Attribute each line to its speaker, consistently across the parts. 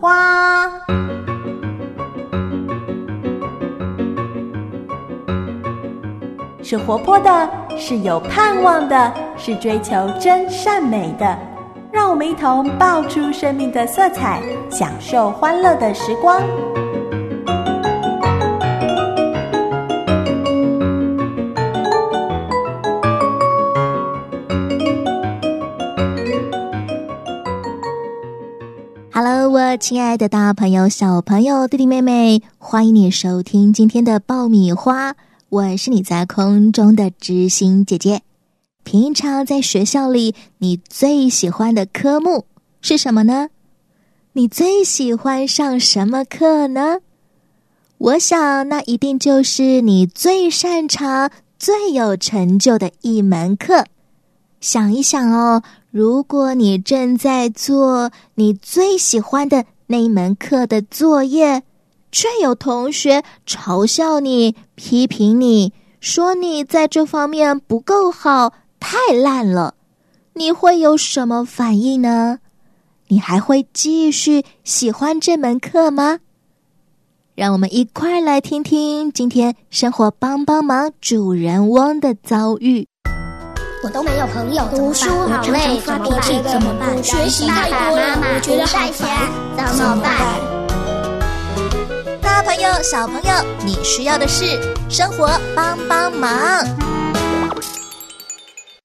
Speaker 1: 花》。是活泼的，是有盼望的，是追求真善美的。让我们一同爆出生命的色彩，享受欢乐的时光。
Speaker 2: 亲爱的大朋友、小朋友、弟弟妹妹，欢迎你收听今天的爆米花。我是你在空中的知心姐姐。平常在学校里，你最喜欢的科目是什么呢？你最喜欢上什么课呢？我想，那一定就是你最擅长、最有成就的一门课。想一想哦，如果你正在做你最喜欢的那一门课的作业。却有同学嘲笑你、批评你，说你在这方面不够好，太烂了。你会有什么反应呢？你还会继续喜欢这门课吗？让我们一块来听听今天生活帮帮忙主人翁的遭遇。
Speaker 3: 我都没有朋友，读书好累，发脾气怎么办？学习太多了，我觉得太烦，怎么办？
Speaker 2: 大朋友、小朋友，你需要的是生活帮帮忙。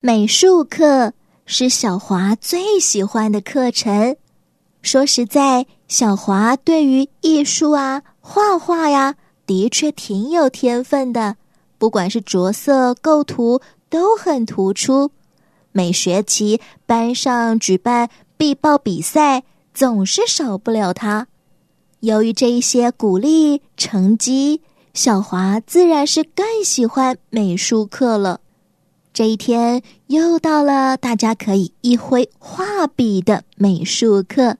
Speaker 2: 美术课是小华最喜欢的课程。说实在，小华对于艺术啊、画画呀，的确挺有天分的。不管是着色、构图，都很突出。每学期班上举办必报比赛，总是少不了他。由于这一些鼓励成绩，小华自然是更喜欢美术课了。这一天又到了大家可以一挥画笔的美术课，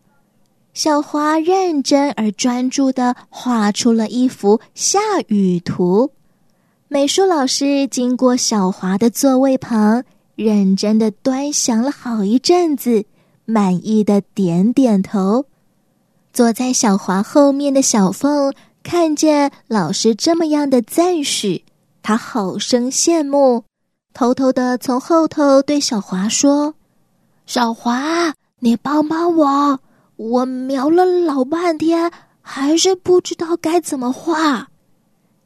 Speaker 2: 小华认真而专注的画出了一幅下雨图。美术老师经过小华的座位旁，认真的端详了好一阵子，满意的点点头。坐在小华后面的小凤看见老师这么样的赞许，他好生羡慕，偷偷的从后头对小华说：“小华，你帮帮我，我描了老半天，还是不知道该怎么画。”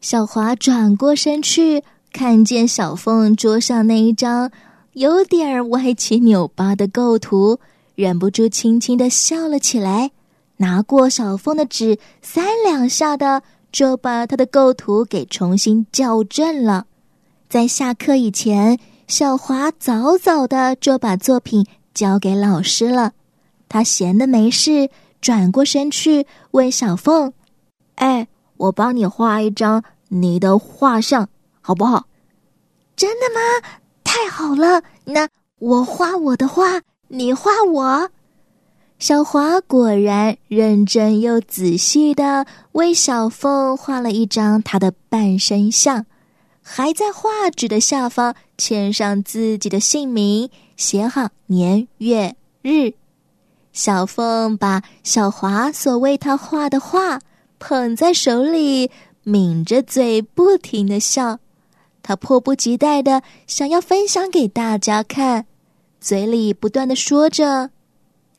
Speaker 2: 小华转过身去，看见小凤桌上那一张有点歪七扭八的构图，忍不住轻轻的笑了起来。拿过小凤的纸，三两下的就把他的构图给重新校正了。在下课以前，小华早早的就把作品交给老师了。他闲的没事，转过身去问小凤：“哎，我帮你画一张你的画像，好不好？”“真的吗？太好了！那我画我的画，你画我。”小华果然认真又仔细的为小凤画了一张她的半身像，还在画纸的下方签上自己的姓名，写好年月日。小凤把小华所为他画的画捧在手里，抿着嘴不停的笑，他迫不及待的想要分享给大家看，嘴里不断的说着。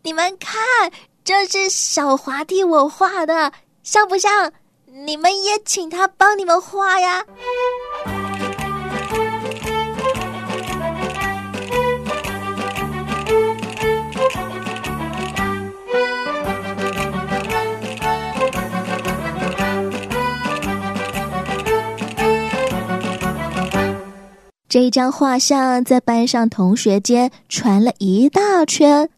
Speaker 2: 你们看，这是小华替我画的，像不像？你们也请他帮你们画呀。这张画像在班上同学间传了一大圈。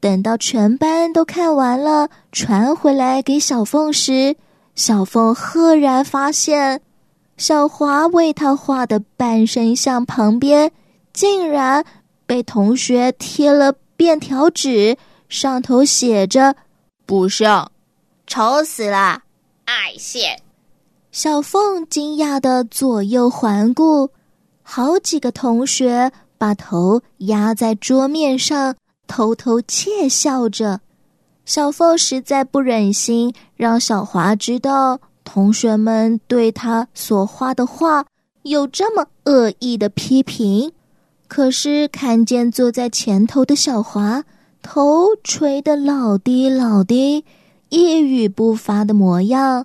Speaker 2: 等到全班都看完了，传回来给小凤时，小凤赫然发现，小华为他画的半身像旁边，竟然被同学贴了便条纸，上头写着“不像，丑死了，爱现”。小凤惊讶的左右环顾，好几个同学把头压在桌面上。偷偷窃笑着，小凤实在不忍心让小华知道同学们对他所画的画有这么恶意的批评。可是看见坐在前头的小华，头垂得老低老低，一语不发的模样，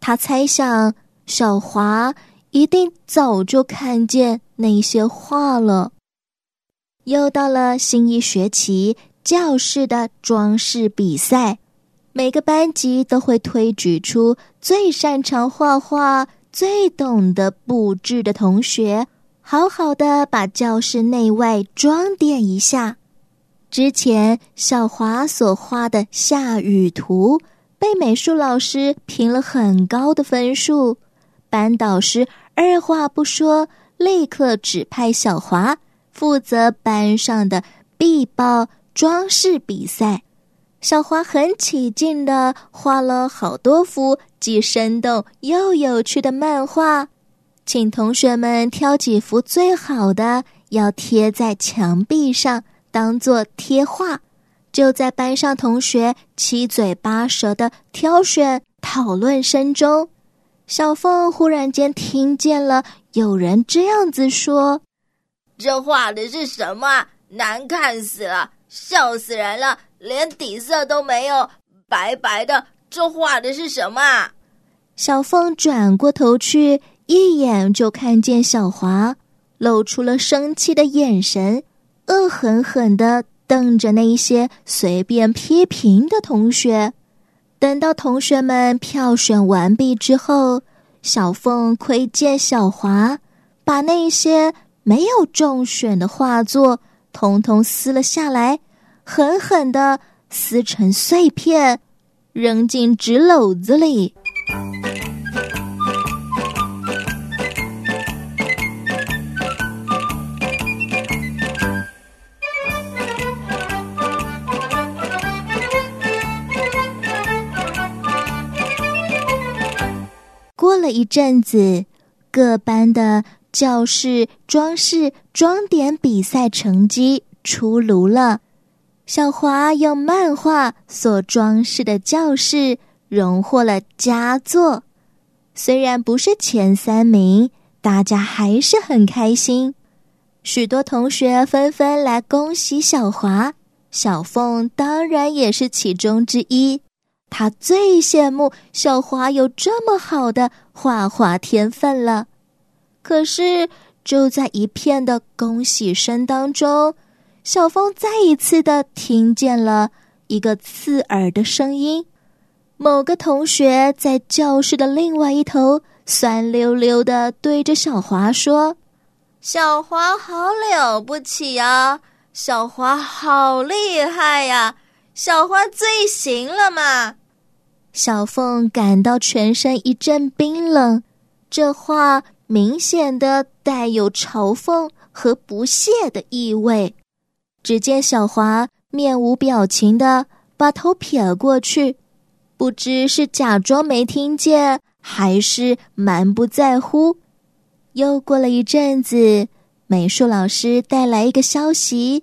Speaker 2: 他猜想小华一定早就看见那些画了。又到了新一学期教室的装饰比赛，每个班级都会推举出最擅长画画、最懂得布置的同学。好好的把教室内外装点一下。之前小华所画的下雨图被美术老师评了很高的分数，班导师二话不说，立刻指派小华负责班上的壁报装饰比赛。小华很起劲的画了好多幅既生动又有趣的漫画。请同学们挑几幅最好的，要贴在墙壁上当做贴画。就在班上同学七嘴八舌的挑选讨论声中，小凤忽然间听见了有人这样子说：“
Speaker 4: 这画的是什么？难看死了，笑死人了，连底色都没有，白白的。这画的是什么？”
Speaker 2: 小凤转过头去。一眼就看见小华露出了生气的眼神，恶狠狠的瞪着那些随便批评的同学。等到同学们票选完毕之后，小凤窥见小华把那些没有中选的画作统统撕了下来，狠狠的撕成碎片，扔进纸篓子里。一阵子，各班的教室装饰装点比赛成绩出炉了。小华用漫画所装饰的教室荣获了佳作，虽然不是前三名，大家还是很开心。许多同学纷纷来恭喜小华，小凤当然也是其中之一。他最羡慕小华有这么好的画画天分了。可是，就在一片的恭喜声当中，小凤再一次的听见了一个刺耳的声音。某个同学在教室的另外一头酸溜溜的对着小华说：“
Speaker 4: 小华好了不起呀，小华好厉害呀，小华最行了嘛。”
Speaker 2: 小凤感到全身一阵冰冷，这话明显的带有嘲讽和不屑的意味。只见小华面无表情的把头撇过去，不知是假装没听见，还是蛮不在乎。又过了一阵子，美术老师带来一个消息：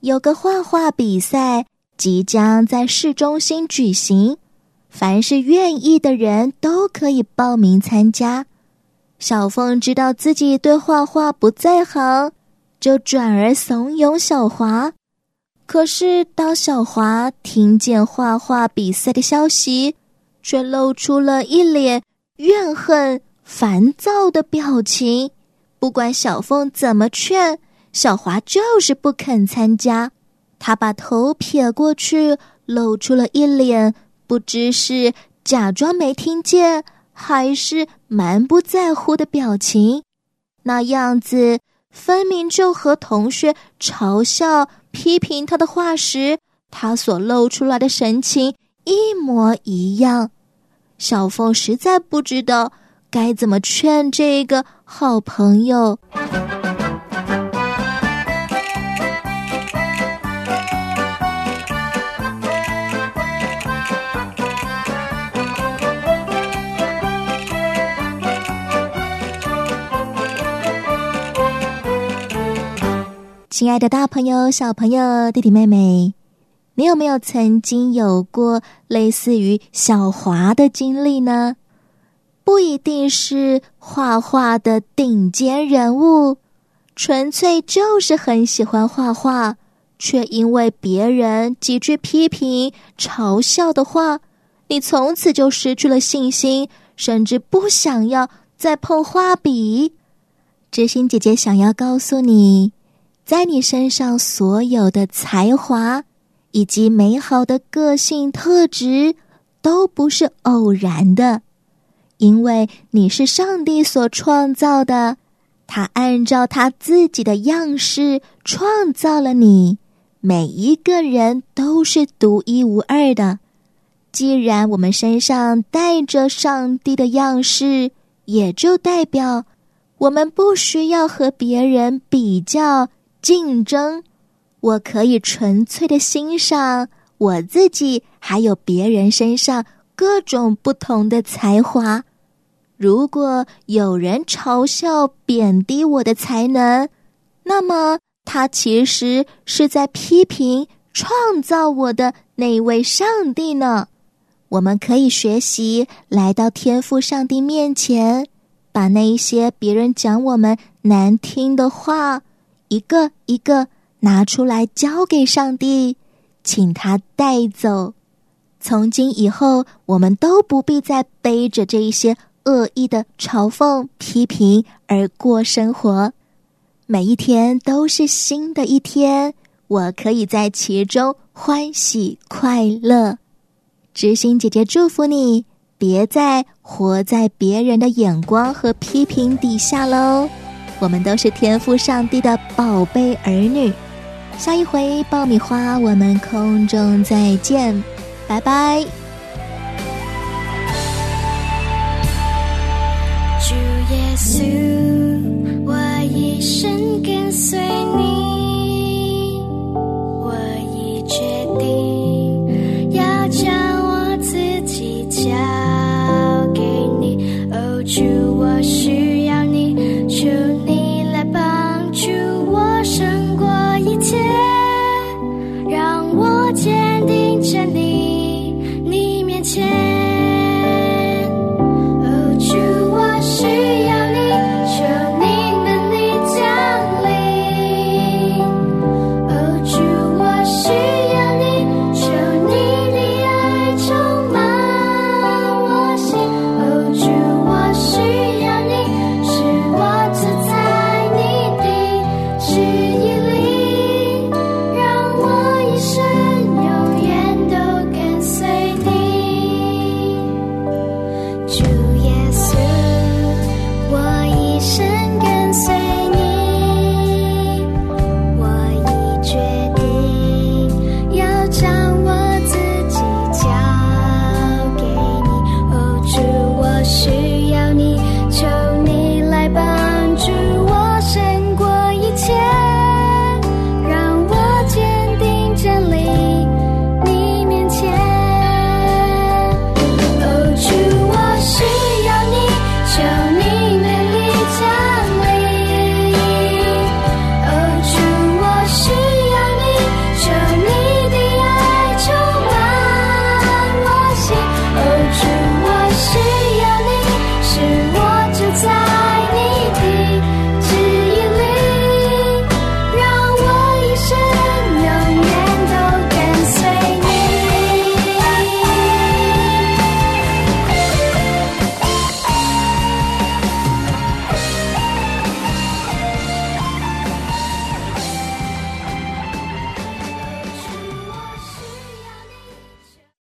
Speaker 2: 有个画画比赛即将在市中心举行。凡是愿意的人都可以报名参加。小凤知道自己对画画不在行，就转而怂恿小华。可是当小华听见画画比赛的消息，却露出了一脸怨恨、烦躁的表情。不管小凤怎么劝，小华就是不肯参加。他把头撇过去，露出了一脸。不知是假装没听见，还是蛮不在乎的表情，那样子分明就和同学嘲笑、批评他的话时，他所露出来的神情一模一样。小凤实在不知道该怎么劝这个好朋友。亲爱的，大朋友、小朋友、弟弟妹妹，你有没有曾经有过类似于小华的经历呢？不一定是画画的顶尖人物，纯粹就是很喜欢画画，却因为别人几句批评、嘲笑的话，你从此就失去了信心，甚至不想要再碰画笔。知心姐姐想要告诉你，在你身上所有的才华以及美好的个性特质，都不是偶然的。因为你是上帝所创造的，他按照他自己的样式创造了你。每一个人都是独一无二的。既然我们身上带着上帝的样式，也就代表我们不需要和别人比较竞争。我可以纯粹的欣赏我自己，还有别人身上各种不同的才华。如果有人嘲笑、贬低我的才能，那么他其实是在批评创造我的那位上帝呢。我们可以学习来到天赋上帝面前，把那一些别人讲我们难听的话，一个一个拿出来交给上帝，请他带走。从今以后，我们都不必再背着这一些。恶意的嘲讽、批评而过生活，每一天都是新的一天，我可以在其中欢喜快乐。知心姐姐祝福你，别再活在别人的眼光和批评底下喽。我们都是天赋上帝的宝贝儿女。下一回爆米花我们空中再见拜拜。
Speaker 5: 主耶稣我一生坚定，坚定。